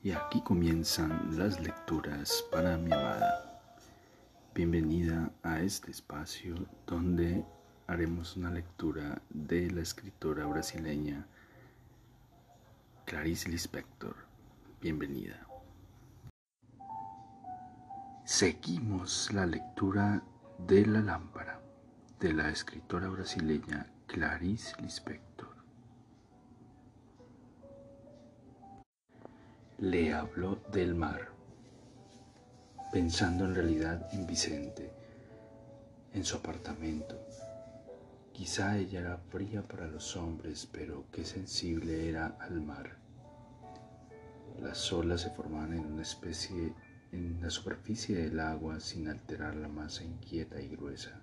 Y aquí comienzan las lecturas para mi amada. Bienvenida a este espacio donde haremos una lectura de la escritora brasileña Clarice Lispector. Bienvenida. Seguimos la lectura de La lámpara de la escritora brasileña Clarice Lispector. Le habló del mar, pensando en realidad en Vicente, en su apartamento. Quizá ella era fría para los hombres, pero qué sensible era al mar. Las olas se formaban en una especie en la superficie del agua sin alterar la masa inquieta y gruesa,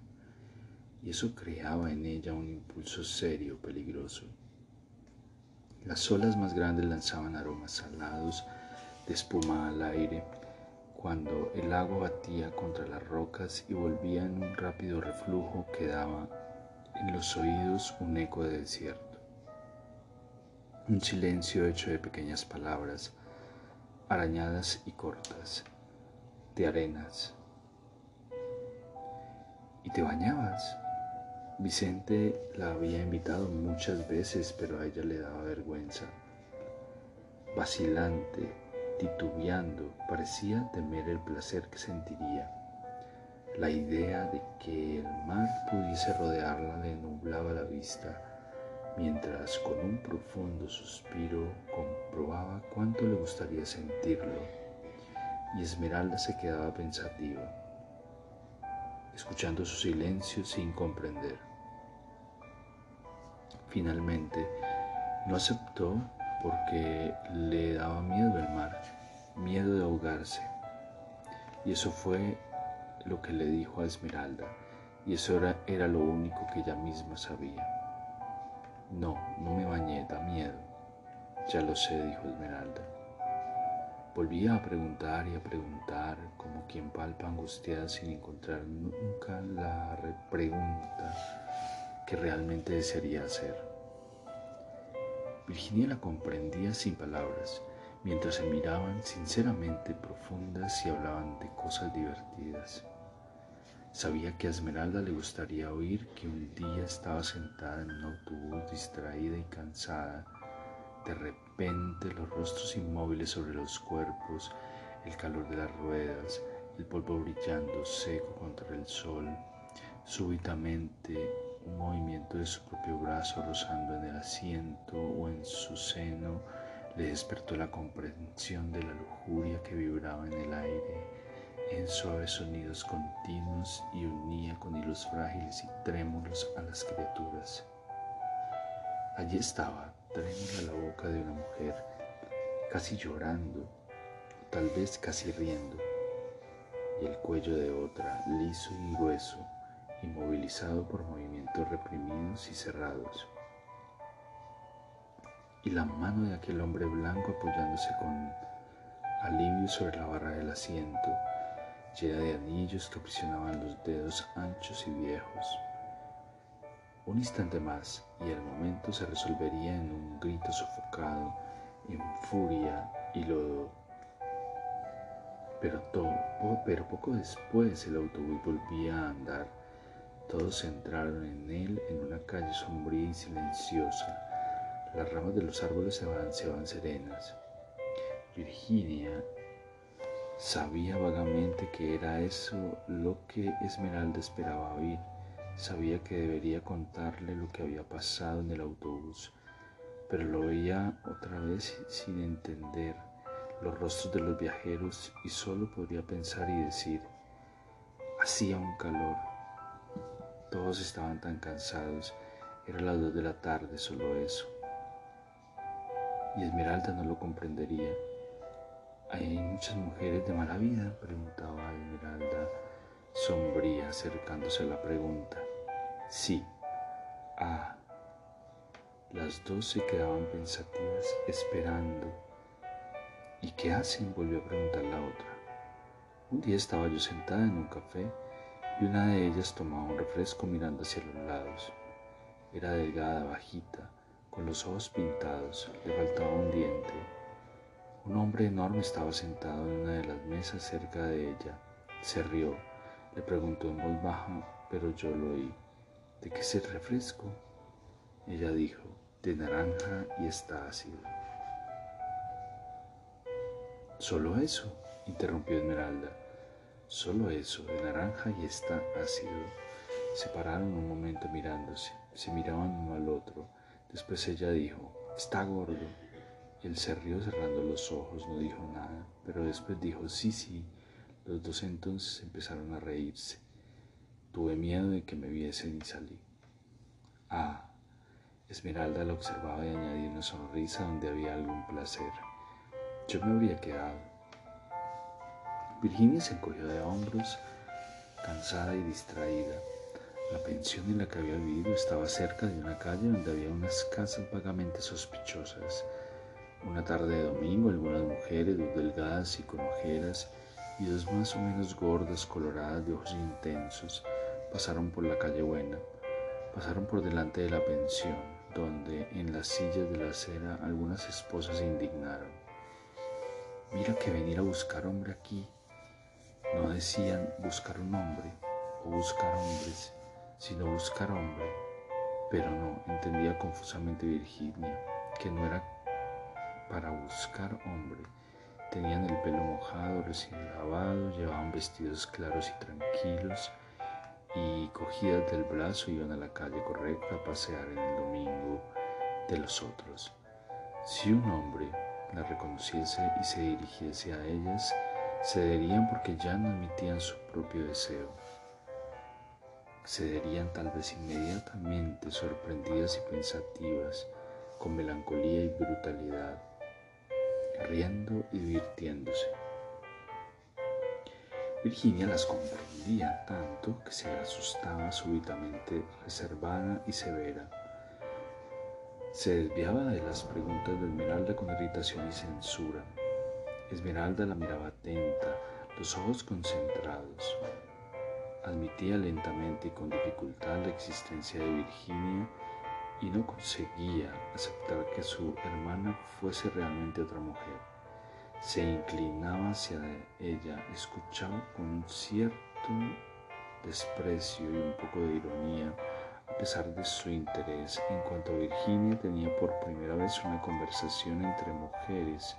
y eso creaba en ella un impulso serio, peligroso. Las olas más grandes lanzaban aromas salados de espuma al aire cuando el agua batía contra las rocas y volvía en un rápido reflujo que daba en los oídos un eco de desierto. Un silencio hecho de pequeñas palabras, arañadas y cortas, de arenas. ¿Y te bañabas? Vicente la había invitado muchas veces, pero a ella le daba vergüenza. Vacilante, titubeando, parecía temer el placer que sentiría. La idea de que el mar pudiese rodearla le nublaba la vista, mientras con un profundo suspiro comprobaba cuánto le gustaría sentirlo, y Esmeralda se quedaba pensativa escuchando su silencio sin comprender. Finalmente, no aceptó porque le daba miedo el mar, miedo de ahogarse. Y eso fue lo que le dijo a Esmeralda, y eso era, lo único que ella misma sabía. No, no me bañé, da miedo. Ya lo sé, dijo Esmeralda. Volvía a preguntar y a preguntar, como quien palpa angustiada sin encontrar nunca la pregunta que realmente desearía hacer. Virginia la comprendía sin palabras, mientras se miraban sinceramente profundas y hablaban de cosas divertidas. Sabía que a Esmeralda le gustaría oír que un día estaba sentada en un autobús distraída y cansada de repente los rostros inmóviles sobre los cuerpos, el calor de las ruedas, el polvo brillando seco contra el sol, súbitamente un movimiento de su propio brazo rozando en el asiento o en su seno le despertó la comprensión de la lujuria que vibraba en el aire en suaves sonidos continuos y unía con hilos frágiles y trémulos a las criaturas. Allí estaba, trémula la boca de una mujer, casi llorando, tal vez casi riendo, y el cuello de otra, liso y grueso, inmovilizado por movimientos reprimidos y cerrados. Y la mano de aquel hombre blanco apoyándose con alivio sobre la barra del asiento, llena de anillos que aprisionaban los dedos anchos y viejos. Un instante más y el momento se resolvería en un grito sofocado, en furia y lodo. Pero, poco después el autobús volvía a andar. Todos entraron en él en una calle sombría y silenciosa. Las ramas de los árboles se balanceaban serenas. Virginia sabía vagamente que era eso lo que Esmeralda esperaba oír Sabía que debería contarle lo que había pasado en el autobús, pero lo veía otra vez sin entender los rostros de los viajeros y solo podría pensar y decir, hacía un calor, todos estaban tan cansados, era las dos de la tarde, solo eso. Y Esmeralda no lo comprendería. ¿Hay muchas mujeres de mala vida? preguntaba Esmeralda sombría acercándose a la pregunta. Sí. Ah. Las dos se quedaban pensativas esperando. ¿Y qué hacen? volvió a preguntar la otra. Un día estaba yo sentada en un café y una de ellas tomaba un refresco mirando hacia los lados. Era delgada, bajita, con los ojos pintados, le faltaba un diente. Un hombre enorme estaba sentado en una de las mesas cerca de ella. Se rió, le preguntó en voz baja, pero yo lo oí. ¿De qué es el refresco? Ella dijo, de naranja y está ácido. Solo eso, interrumpió Esmeralda. Solo eso, de naranja y está ácido. Se pararon un momento mirándose, se miraban uno al otro. Después ella dijo, está gordo. Él se rió cerrando los ojos, no dijo nada, pero después dijo, sí, sí. Los dos entonces empezaron a reírse. Tuve miedo de que me viesen y salí. Ah, Esmeralda la observaba y añadió una sonrisa donde había algún placer. Yo me habría quedado. Virginia se encogió de hombros, cansada y distraída. La pensión en la que había vivido estaba cerca de una calle donde había unas casas vagamente sospechosas. Una tarde de domingo, algunas mujeres, dos delgadas y con ojeras, y dos más o menos gordas, coloradas de ojos intensos, pasaron por la calle Buena. Pasaron por delante de la pensión, donde en las sillas de la acera algunas esposas se indignaron. Mira que venir a buscar hombre aquí. No decían buscar un hombre o buscar hombres, sino buscar hombre. Pero no, entendía confusamente Virginia, que no era para buscar hombre. Tenían el pelo mojado, recién lavado, llevaban vestidos claros y tranquilos y cogidas del brazo iban a la calle correcta a pasear en el domingo de los otros. Si un hombre la reconociese y se dirigiese a ellas, cederían porque ya no admitían su propio deseo. Cederían tal vez inmediatamente, sorprendidas y pensativas, con melancolía y brutalidad, riendo y divirtiéndose. Virginia las comprendía tanto que se asustaba súbitamente, reservada y severa. Se desviaba de las preguntas de Esmeralda con irritación y censura. Esmeralda la miraba atenta, los ojos concentrados. Admitía lentamente y con dificultad la existencia de Virginia y no conseguía aceptar que su hermana fuese realmente otra mujer se inclinaba hacia ella, escuchaba con cierto desprecio y un poco de ironía, a pesar de su interés, en cuanto a Virginia tenía por primera vez una conversación entre mujeres,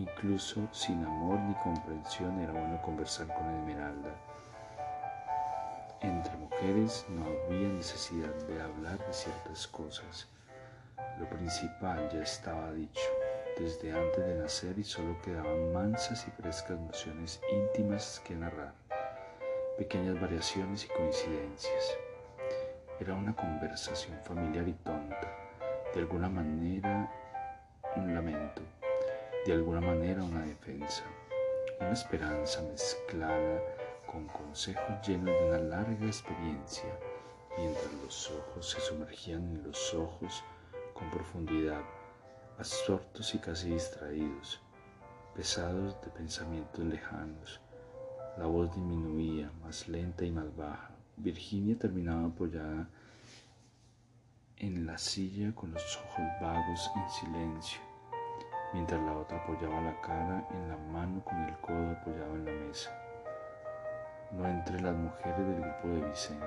incluso sin amor ni comprensión era bueno conversar con Esmeralda. Entre mujeres no había necesidad de hablar de ciertas cosas. Lo principal ya estaba dicho desde antes de nacer y solo quedaban mansas y frescas nociones íntimas que narrar, pequeñas variaciones y coincidencias. Era una conversación familiar y tonta, de alguna manera un lamento, de alguna manera una defensa, una esperanza mezclada con consejos llenos de una larga experiencia, mientras los ojos se sumergían en los ojos con profundidad absortos y casi distraídos, pesados de pensamientos lejanos. La voz disminuía, más lenta y más baja. Virginia terminaba apoyada en la silla con los ojos vagos en silencio, mientras la otra apoyaba la cara en la mano con el codo apoyado en la mesa. No entre las mujeres del grupo de Vicente.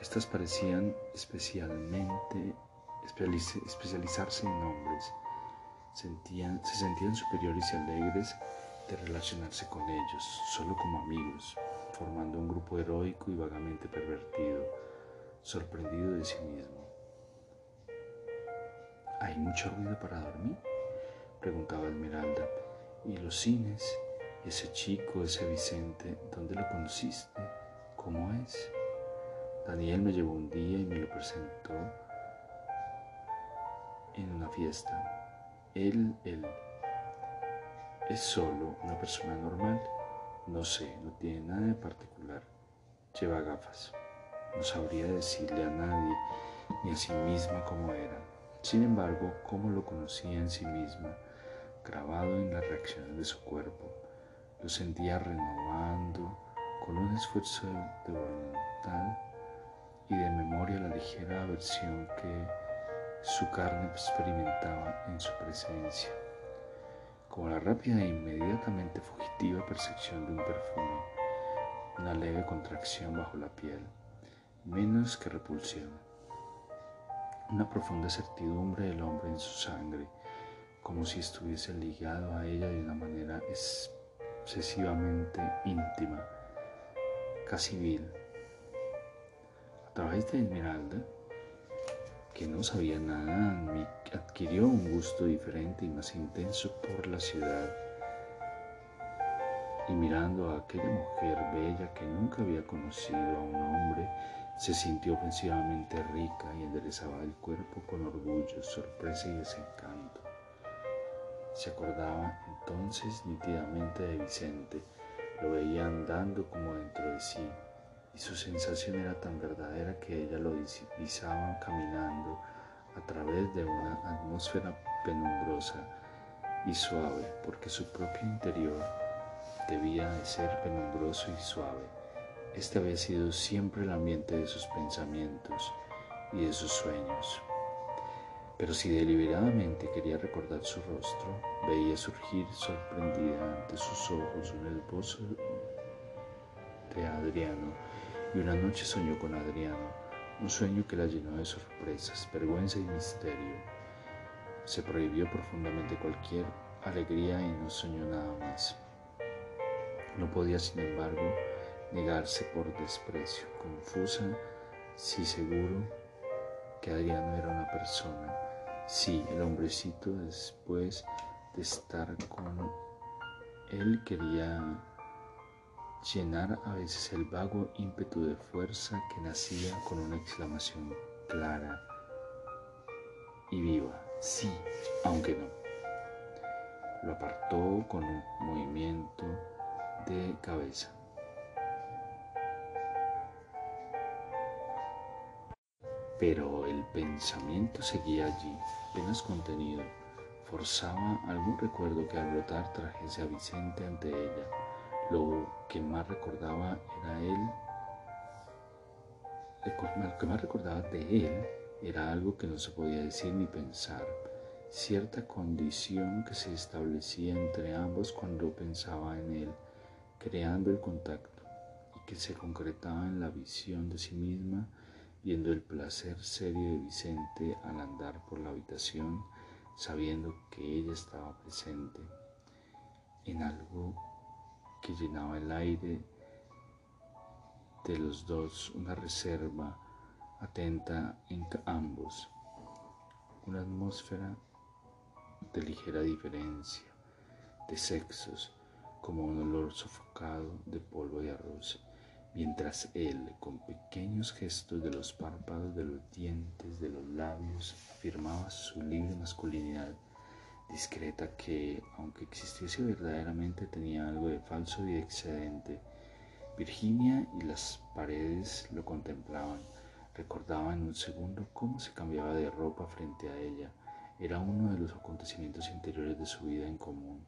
Estas parecían especialmente especializarse en hombres. Sentían, se sentían superiores y alegres de relacionarse con ellos, solo como amigos, formando un grupo heroico y vagamente pervertido, sorprendido de sí mismo. ¿Hay mucho ruido para dormir? Preguntaba Esmeralda. ¿Y los cines? ¿Y ese chico, ese Vicente, dónde lo conociste? ¿Cómo es? Daniel me llevó un día y me lo presentó en una fiesta. Él, él, es solo una persona normal. No sé, no tiene nada de particular. Lleva gafas. No sabría decirle a nadie ni a sí misma cómo era. Sin embargo, cómo lo conocía en sí misma, grabado en las reacciones de su cuerpo, lo sentía renovando con un esfuerzo de voluntad y de memoria la ligera aversión que su carne experimentaba en su presencia. como la rápida e inmediatamente fugitiva percepción de un perfume, una leve contracción bajo la piel, menos que repulsión, una profunda certidumbre del hombre en su sangre, como si estuviese ligado a ella de una manera excesivamente íntima, casi vil. A través de Esmeralda, que no sabía nada, adquirió un gusto diferente y más intenso por la ciudad. Y mirando a aquella mujer bella que nunca había conocido a un hombre, se sintió ofensivamente rica y enderezaba el cuerpo con orgullo, sorpresa y desencanto. Se acordaba entonces nítidamente de Vicente, lo veía andando como dentro de sí, y su sensación era tan verdadera que ella lo divisaba caminando a través de una atmósfera penumbrosa y suave, porque su propio interior debía de ser penumbroso y suave. Este había sido siempre el ambiente de sus pensamientos y de sus sueños. Pero si deliberadamente quería recordar su rostro, veía surgir sorprendida ante sus ojos un esbozo de Adriano y una noche soñó con Adriano, un sueño que la llenó de sorpresas, vergüenza y misterio. Se prohibió profundamente cualquier alegría y no soñó nada más. No podía, sin embargo, negarse por desprecio, confusa, si seguro que Adriano era una persona Sí, el hombrecito después de estar con él quería llenar a veces el vago ímpetu de fuerza que nacía con una exclamación clara y viva. Sí, aunque no. Lo apartó con un movimiento de cabeza. Pero el pensamiento seguía allí, apenas contenido, forzaba algún recuerdo que al brotar trajese a Vicente ante ella. Lo que más recordaba era él, lo que más recordaba de él era algo que no se podía decir ni pensar, cierta condición que se establecía entre ambos cuando pensaba en él, creando el contacto y que se concretaba en la visión de sí misma viendo el placer serio de Vicente al andar por la habitación, sabiendo que ella estaba presente en algo que llenaba el aire de los dos, una reserva atenta en ambos, una atmósfera de ligera diferencia de sexos, como un olor sofocado de polvo de arroz mientras él, con pequeños gestos de los párpados, de los dientes, de los labios, afirmaba su libre masculinidad discreta que, aunque existiese verdaderamente, tenía algo de falso y excedente. Virginia y las paredes lo contemplaban, recordaba en un segundo cómo se cambiaba de ropa frente a ella. Era uno de los acontecimientos interiores de su vida en común.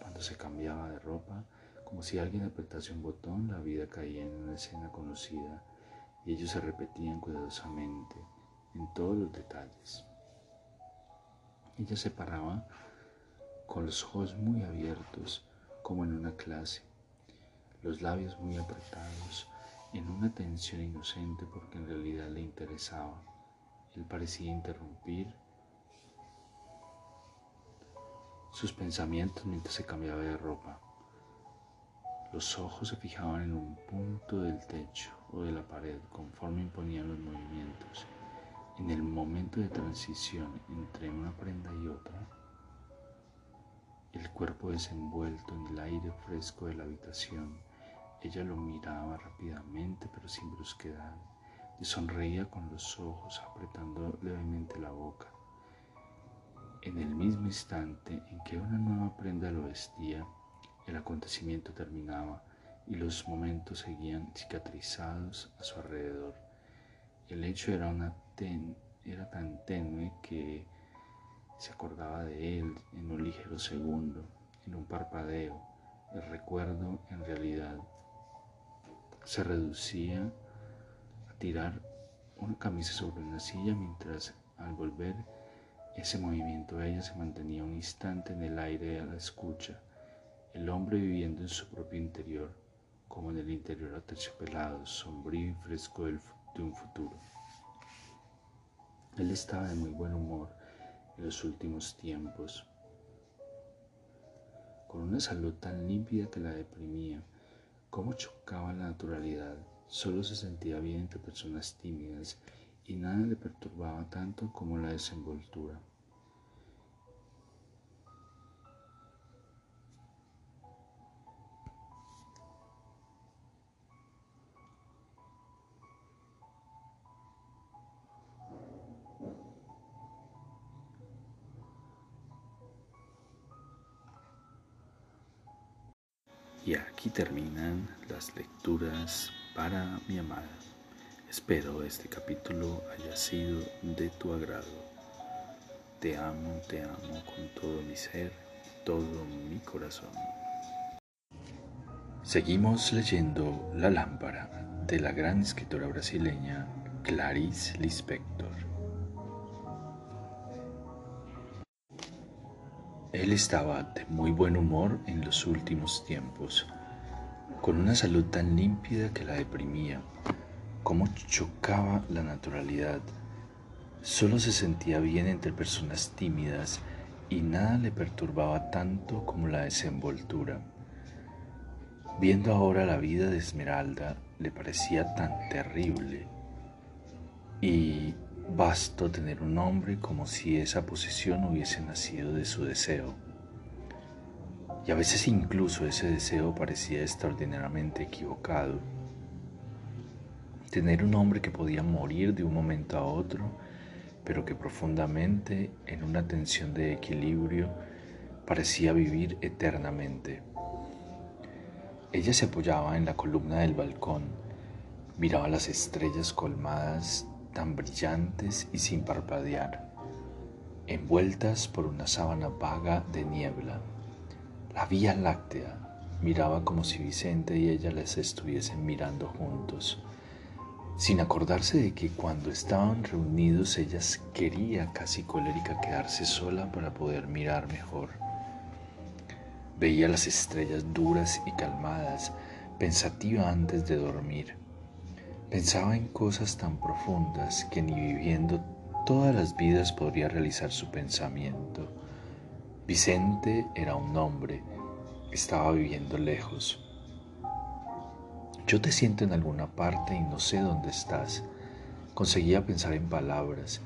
Cuando se cambiaba de ropa, como si alguien apretase un botón, la vida caía en una escena conocida y ellos se repetían cuidadosamente en todos los detalles. Ella se paraba con los ojos muy abiertos, como en una clase, los labios muy apretados, en una tensión inocente porque en realidad le interesaba. Él parecía interrumpir sus pensamientos mientras se cambiaba de ropa. Los ojos se fijaban en un punto del techo o de la pared conforme imponían los movimientos. En el momento de transición entre una prenda y otra, el cuerpo desenvuelto en el aire fresco de la habitación, ella lo miraba rápidamente pero sin brusquedad y sonreía con los ojos apretando levemente la boca. En el mismo instante en que una nueva prenda lo vestía, el acontecimiento terminaba y los momentos seguían cicatrizados a su alrededor. El hecho era, una tan tenue que se acordaba de él en un ligero segundo, en un parpadeo. El recuerdo en realidad se reducía a tirar una camisa sobre una silla mientras al volver Ese movimiento ella se mantenía un instante en el aire a la escucha, el hombre viviendo en su propio interior, como en el interior aterciopelado, sombrío y fresco de un futuro. Él estaba de muy buen humor en los últimos tiempos, con una salud tan límpida que la deprimía, cómo chocaba la naturalidad, solo se sentía bien entre personas tímidas y nada le perturbaba tanto como la desenvoltura. Lecturas para mi amada. Espero este capítulo haya sido de tu agrado. Te amo, te amo con todo mi ser, todo mi corazón. Seguimos leyendo La lámpara de la gran escritora brasileña Clarice Lispector. Él estaba de muy buen humor en los últimos tiempos, con una salud tan límpida que la deprimía, como chocaba la naturalidad. Solo se sentía bien entre personas tímidas y nada le perturbaba tanto como la desenvoltura. Viendo ahora la vida de Esmeralda, le parecía tan terrible y Basto tener un hombre como si esa posesión hubiese nacido de su deseo. Y a veces incluso ese deseo parecía extraordinariamente equivocado. Tener un hombre que podía morir de un momento a otro, pero que profundamente, en una tensión de equilibrio, parecía vivir eternamente. Ella se apoyaba en la columna del balcón, miraba las estrellas colmadas tan brillantes y sin parpadear, envueltas por una sábana vaga de niebla. La Vía Láctea miraba como si Vicente y ella les estuviesen mirando juntos, sin acordarse de que cuando estaban reunidos ella quería casi colérica quedarse sola para poder mirar mejor. Veía las estrellas duras y calmadas, pensativa antes de dormir Pensaba en cosas tan profundas que ni viviendo todas las vidas podría realizar su pensamiento. Vicente era un hombre, estaba viviendo lejos. Yo te siento en alguna parte y no sé dónde estás. Conseguía pensar en palabras.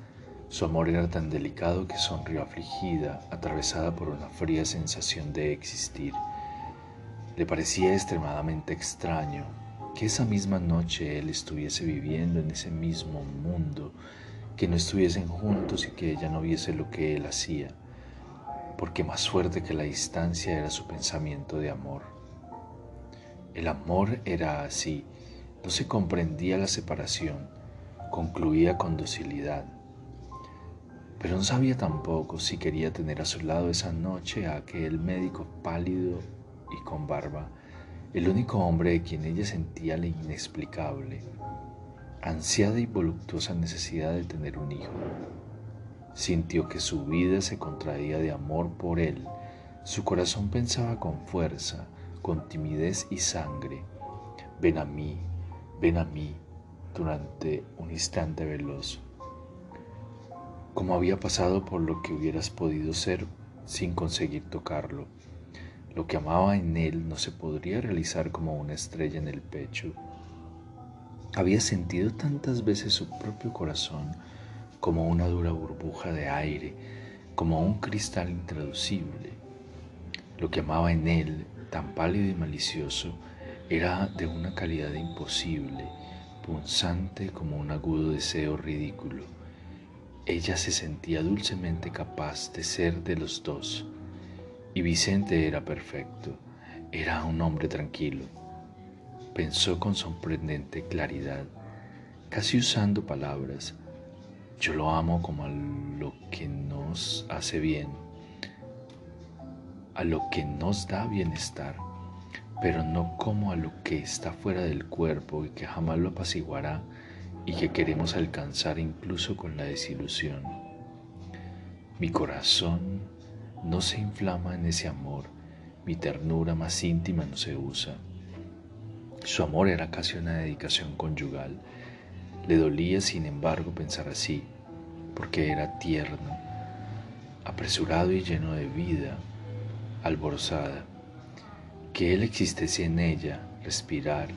Su amor era tan delicado que sonrió afligida, atravesada por una fría sensación de existir. Le parecía extremadamente extraño que esa misma noche él estuviese viviendo en ese mismo mundo, que no estuviesen juntos y que ella no viese lo que él hacía, porque más fuerte que la distancia era su pensamiento de amor. El amor era así, no se comprendía la separación, concluía con docilidad. Pero no sabía tampoco si quería tener a su lado esa noche a aquel médico pálido y con barba el único hombre de quien ella sentía la inexplicable, ansiada y voluptuosa necesidad de tener un hijo. Sintió que su vida se contraía de amor por él, su corazón pensaba con fuerza, con timidez y sangre, ven a mí, ven a mí, durante un instante veloz. Como había pasado por lo que hubieras podido ser sin conseguir tocarlo lo que amaba en él no se podría realizar como una estrella en el pecho. Había sentido tantas veces su propio corazón como una dura burbuja de aire, como un cristal intraducible. Lo que amaba en él, tan pálido y malicioso, era de una calidad imposible, punzante como un agudo deseo ridículo. Ella se sentía dulcemente capaz de ser de los dos, y Vicente era perfecto, era un hombre tranquilo. Pensó con sorprendente claridad, casi usando palabras. Yo lo amo como a lo que nos hace bien, a lo que nos da bienestar, pero no como a lo que está fuera del cuerpo y que jamás lo apaciguará y que queremos alcanzar incluso con la desilusión. Mi corazón no se inflama en ese amor, mi ternura más íntima no se usa. Su amor era casi una dedicación conyugal. Le dolía, sin embargo, pensar así, porque era tierno, apresurado y lleno de vida, alborozada. Que él existiese en ella, respirar,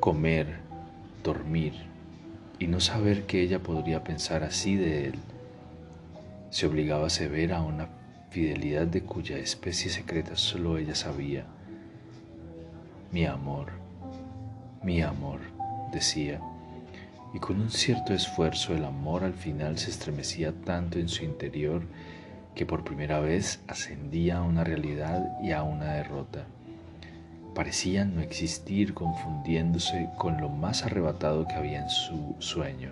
comer, dormir, y no saber que ella podría pensar así de él. Se obligaba a ver a una fidelidad de cuya especie secreta solo ella sabía. Mi amor, mi amor, decía, y con un cierto esfuerzo el amor al final se estremecía tanto en su interior que por primera vez ascendía a una realidad y a una derrota. Parecía no existir confundiéndose con lo más arrebatado que había en su sueño.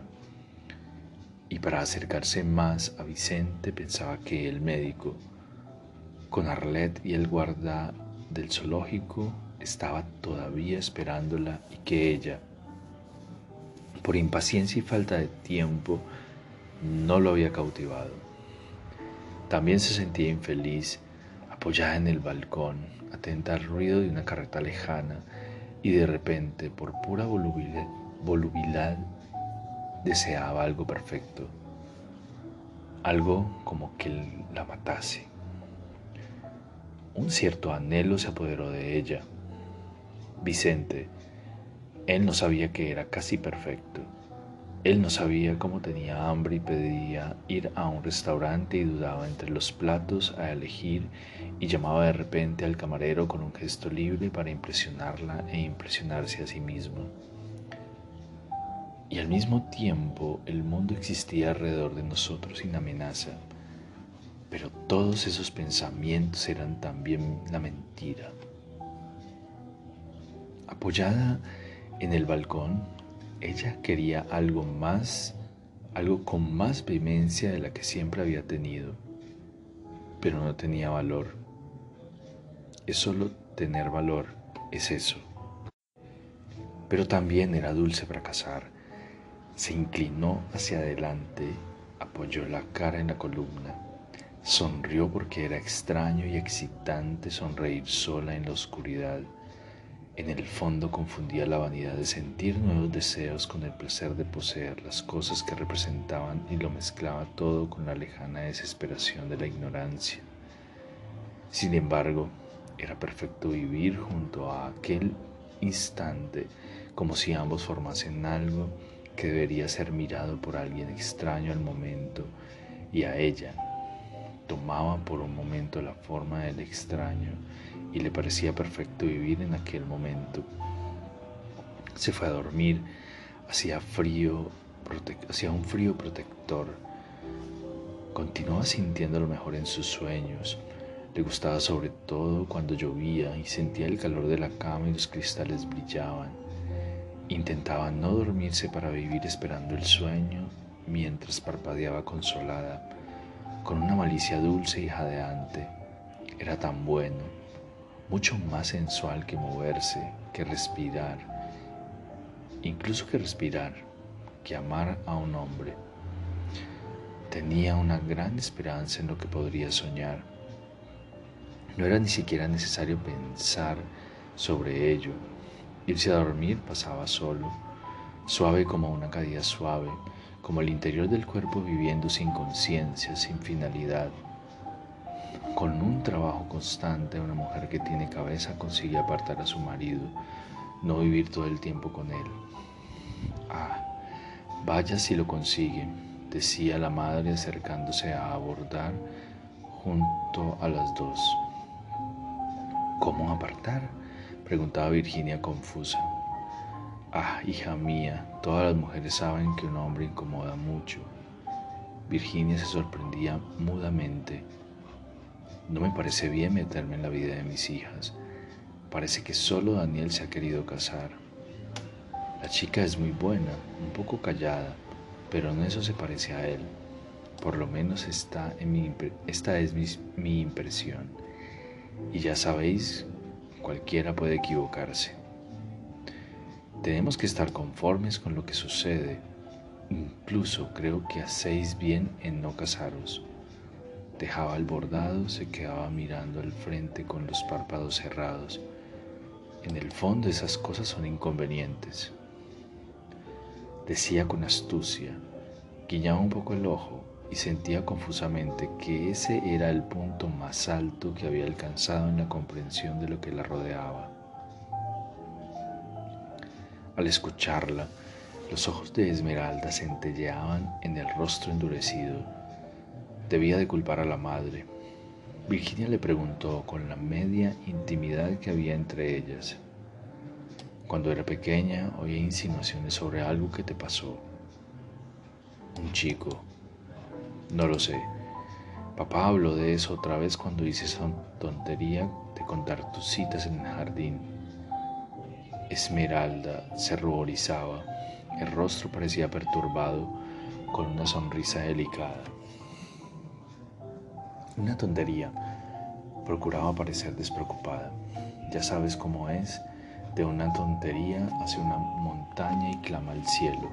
Y para acercarse más a Vicente pensaba que el médico, con Arlet y el guarda del zoológico, estaba todavía esperándola y que ella, por impaciencia y falta de tiempo, no lo había cautivado. También se sentía infeliz, apoyada en el balcón, atenta al ruido de una carreta lejana y de repente, por pura volubilidad, deseaba algo perfecto, algo como que la matase. Un cierto anhelo se apoderó de ella. Vicente, él no sabía que era casi perfecto. Él no sabía cómo tenía hambre y pedía ir a un restaurante y dudaba entre los platos a elegir y llamaba de repente al camarero con un gesto libre para impresionarla e impresionarse a sí mismo. Y al mismo tiempo el mundo existía alrededor de nosotros sin amenaza pero todos esos pensamientos eran también la mentira. Apoyada en el balcón, ella quería algo más, algo con más vehemencia de la que siempre había tenido, pero no tenía valor. Es solo tener valor, es eso. Pero también era dulce fracasar. Se inclinó hacia adelante, apoyó la cara en la columna Sonrió porque era extraño y excitante sonreír sola en la oscuridad. En el fondo confundía la vanidad de sentir nuevos deseos con el placer de poseer las cosas que representaban y lo mezclaba todo con la lejana desesperación de la ignorancia. Sin embargo, era perfecto vivir junto a aquel instante como si ambos formasen algo que debería ser mirado por alguien extraño al momento y a ella tomaba por un momento la forma del extraño y le parecía perfecto vivir en aquel momento. Se fue a dormir, hacía frío, hacía un frío protector. Continuaba sintiendo lo mejor en sus sueños. Le gustaba sobre todo cuando llovía y sentía el calor de la cama y los cristales brillaban. Intentaba no dormirse para vivir esperando el sueño mientras parpadeaba consolada con una malicia dulce y jadeante. Era tan bueno, mucho más sensual que moverse, que respirar, incluso que respirar, que amar a un hombre. Tenía una gran esperanza en lo que podría soñar. No era ni siquiera necesario pensar sobre ello. Irse a dormir pasaba solo, suave como una caída suave, como el interior del cuerpo viviendo sin conciencia, sin finalidad. Con un trabajo constante, una mujer que tiene cabeza consigue apartar a su marido, no vivir todo el tiempo con él. Ah, vaya si lo consigue, decía la madre acercándose a abordar junto a las dos. ¿Cómo apartar? preguntaba Virginia confusa. Ah, hija mía, todas las mujeres saben que un hombre incomoda mucho. Virginia se sorprendía mudamente. No me parece bien meterme en la vida de mis hijas. Parece que solo Daniel se ha querido casar. La chica es muy buena, un poco callada, pero en eso se parece a él. Por lo menos esta, esta es mi, mi impresión. Y ya sabéis, cualquiera puede equivocarse. Tenemos que estar conformes con lo que sucede. Incluso creo que hacéis bien en no casaros. Dejaba el bordado, se quedaba mirando al frente con los párpados cerrados. En el fondo esas cosas son inconvenientes. Decía con astucia, guiñaba un poco el ojo y sentía confusamente que ese era el punto más alto que había alcanzado en la comprensión de lo que la rodeaba. Al escucharla, los ojos de Esmeralda centelleaban en el rostro endurecido. Debía de culpar a la madre. Virginia le preguntó con la media intimidad que había entre ellas. Cuando era pequeña oía insinuaciones sobre algo que te pasó. Un chico, no lo sé. Papá habló de eso otra vez cuando hice esa tontería de contar tus citas en el jardín. Esmeralda se ruborizaba. El rostro parecía perturbado con una sonrisa delicada. Una tontería. Procuraba parecer despreocupada. Ya sabes cómo es. De una tontería hacia una montaña y clama al cielo.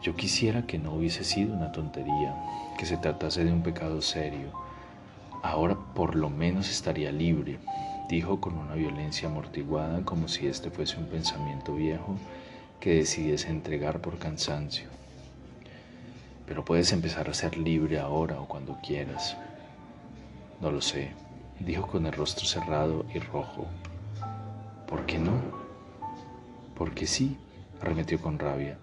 Yo quisiera que no hubiese sido una tontería, que se tratase de un pecado serio. Ahora por lo menos estaría libre, dijo con una violencia amortiguada como si este fuese un pensamiento viejo que decidiese entregar por cansancio. Pero puedes empezar a ser libre ahora o cuando quieras. No lo sé, dijo con el rostro cerrado y rojo. ¿Por qué no? Porque sí, arremetió con rabia.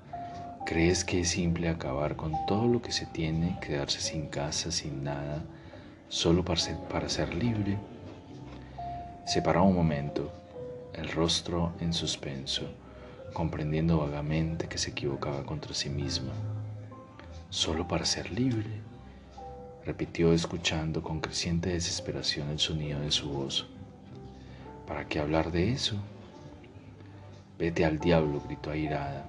¿Crees que es simple acabar con todo lo que se tiene, quedarse sin casa, sin nada, solo para ser, para ser libre? Se paró un momento, el rostro en suspenso, comprendiendo vagamente que se equivocaba contra sí misma. ¿Solo para ser libre? Repitió escuchando con creciente desesperación el sonido de su voz. ¿Para qué hablar de eso? Vete al diablo, gritó airada.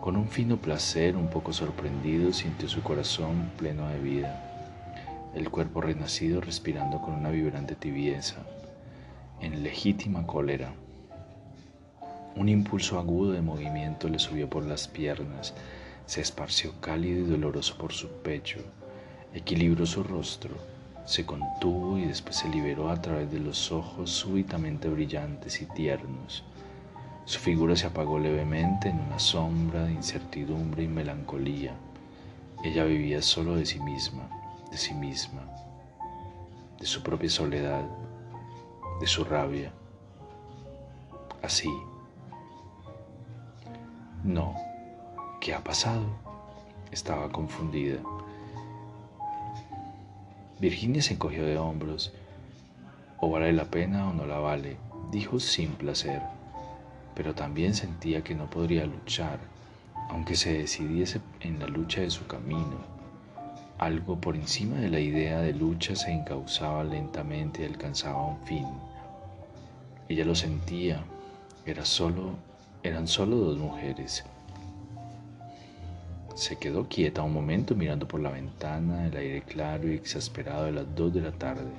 Con un fino placer, un poco sorprendido, sintió su corazón pleno de vida, el cuerpo renacido respirando con una vibrante tibieza, en legítima cólera. Un impulso agudo de movimiento le subió por las piernas, se esparció cálido y doloroso por su pecho, equilibró su rostro, se contuvo y después se liberó a través de los ojos súbitamente brillantes y tiernos su figura se apagó levemente en una sombra de incertidumbre y melancolía. Ella vivía solo de sí misma, de sí misma, de su propia soledad, de su rabia. Así. No, ¿qué ha pasado? Estaba confundida. Virginia se encogió de hombros. O vale la pena o no la vale, dijo sin placer pero también sentía que no podría luchar, aunque se decidiese en la lucha de su camino. Algo por encima de la idea de lucha se encauzaba lentamente y alcanzaba un fin. Ella lo sentía, eran solo dos mujeres. Se quedó quieta un momento mirando por la ventana el aire claro y exasperado de las dos de la tarde.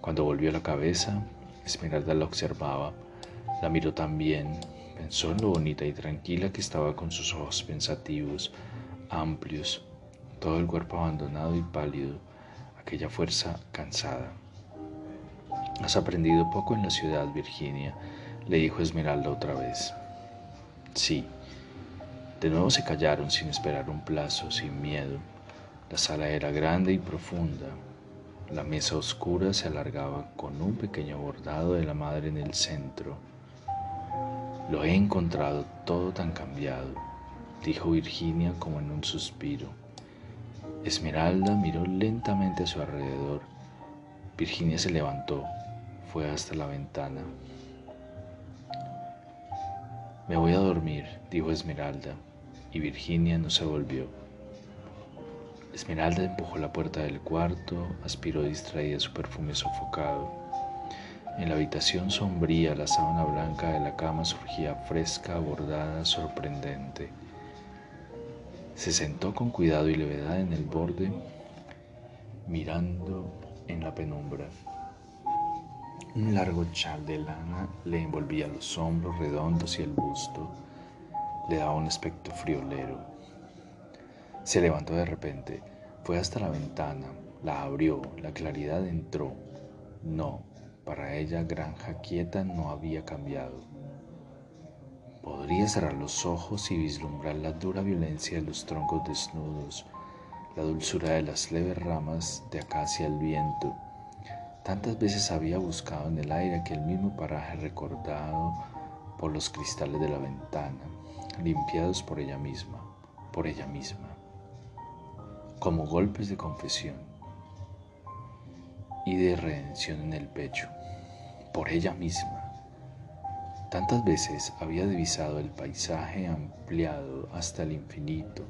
Cuando volvió la cabeza, Esmeralda la observaba la miró también, pensó en lo bonita y tranquila que estaba con sus ojos pensativos, amplios, todo el cuerpo abandonado y pálido, aquella fuerza cansada. Has aprendido poco en la ciudad, Virginia, le dijo Esmeralda otra vez. Sí. De nuevo se callaron sin esperar un plazo, sin miedo. La sala era grande y profunda. La mesa oscura se alargaba con un pequeño bordado de la madre en el centro. Lo he encontrado todo tan cambiado, dijo Virginia como en un suspiro. Esmeralda miró lentamente a su alrededor. Virginia se levantó, fue hasta la ventana. Me voy a dormir, dijo Esmeralda, y Virginia no se volvió. Esmeralda empujó la puerta del cuarto, aspiró distraída su perfume sofocado. En la habitación sombría la sábana blanca de la cama surgía fresca, bordada, sorprendente. Se sentó con cuidado y levedad en el borde, mirando en la penumbra. Un largo chal de lana le envolvía los hombros redondos y el busto. Le daba un aspecto friolero. Se levantó de repente, fue hasta la ventana, La abrió, la claridad entró. No, para ella granja quieta no había cambiado. Podría cerrar los ojos y vislumbrar la dura violencia de los troncos desnudos, la dulzura de las leves ramas de acacia al viento. Tantas veces había buscado en el aire aquel mismo paraje recordado por los cristales de la ventana, limpiados por ella misma, por ella misma, como golpes de confesión y de redención en el pecho, por ella misma. Tantas veces había divisado el paisaje ampliado hasta el infinito,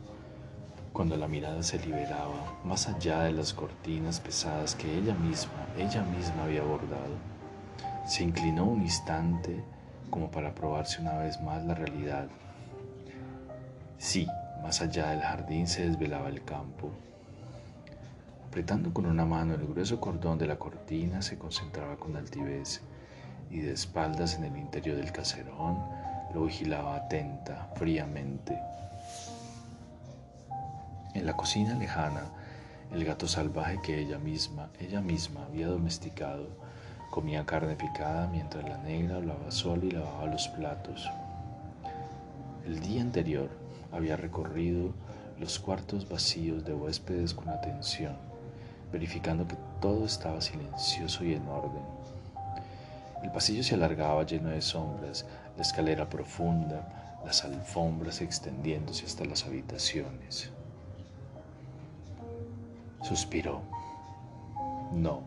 cuando la mirada se liberaba más allá de las cortinas pesadas que ella misma, ella misma había bordado. Se inclinó un instante como para probarse una vez más la realidad. Sí, más allá del jardín se desvelaba el campo. Apretando con una mano el grueso cordón de la cortina, se concentraba con altivez y de espaldas en el interior del caserón lo vigilaba atenta, fríamente. En la cocina lejana, el gato salvaje que ella misma, ella misma había domesticado, comía carne picada mientras la negra hablaba sola y lavaba los platos. El día anterior había recorrido los cuartos vacíos de huéspedes con atención, verificando que todo estaba silencioso y en orden. El pasillo se alargaba lleno de sombras, la escalera profunda, las alfombras extendiéndose hasta las habitaciones. Suspiró. No,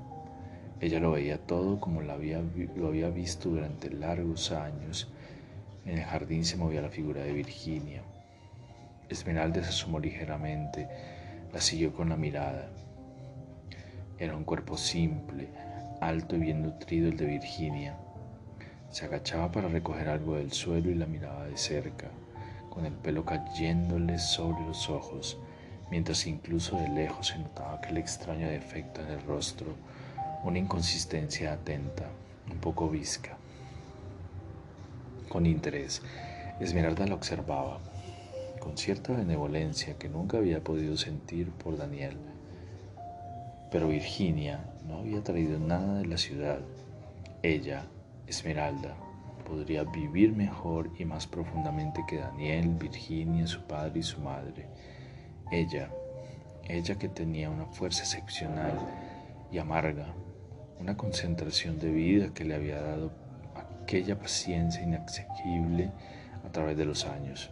ella lo veía todo como lo había, lo había visto durante largos años. En el jardín se movía la figura de Virginia. Esmeralda se asomó ligeramente, la siguió con la mirada. Era un cuerpo simple, alto y bien nutrido el de Virginia. Se agachaba para recoger algo del suelo y la miraba de cerca, con el pelo cayéndole sobre los ojos mientras incluso de lejos se notaba aquel extraño defecto en el rostro, una inconsistencia atenta, un poco visca. Con interés, Esmeralda la observaba, con cierta benevolencia que nunca había podido sentir por Daniel. Pero Virginia no había traído nada de la ciudad. Ella, Esmeralda, podría vivir mejor y más profundamente que Daniel, Virginia, su padre y su madre ella, ella que tenía una fuerza excepcional y amarga, una concentración de vida que le había dado aquella paciencia inaccesible a través de los años.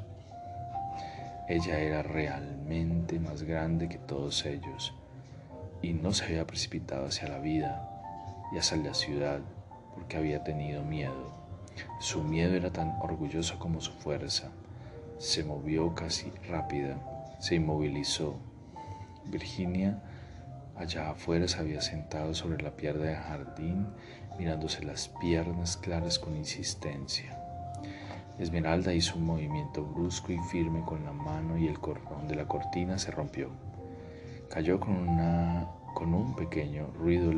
Ella era realmente más grande que todos ellos y no se había precipitado hacia la vida y hacia la ciudad porque había tenido miedo. Su miedo era tan orgulloso como su fuerza. Se movió casi rápida se inmovilizó. Virginia, allá afuera, se había sentado sobre la piedra del jardín, mirándose las piernas claras con insistencia. Esmeralda hizo un movimiento brusco y firme con la mano y el cordón de la cortina se rompió. Cayó con, una, con un pequeño ruido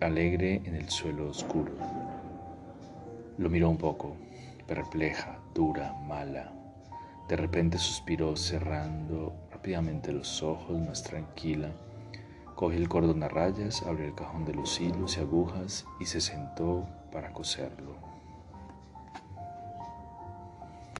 alegre en el suelo oscuro. Lo miró un poco, perpleja, dura, mala. De repente suspiró cerrando rápidamente los ojos, más tranquila. Cogió el cordón a rayas, abrió el cajón de los hilos y agujas y se sentó para coserlo.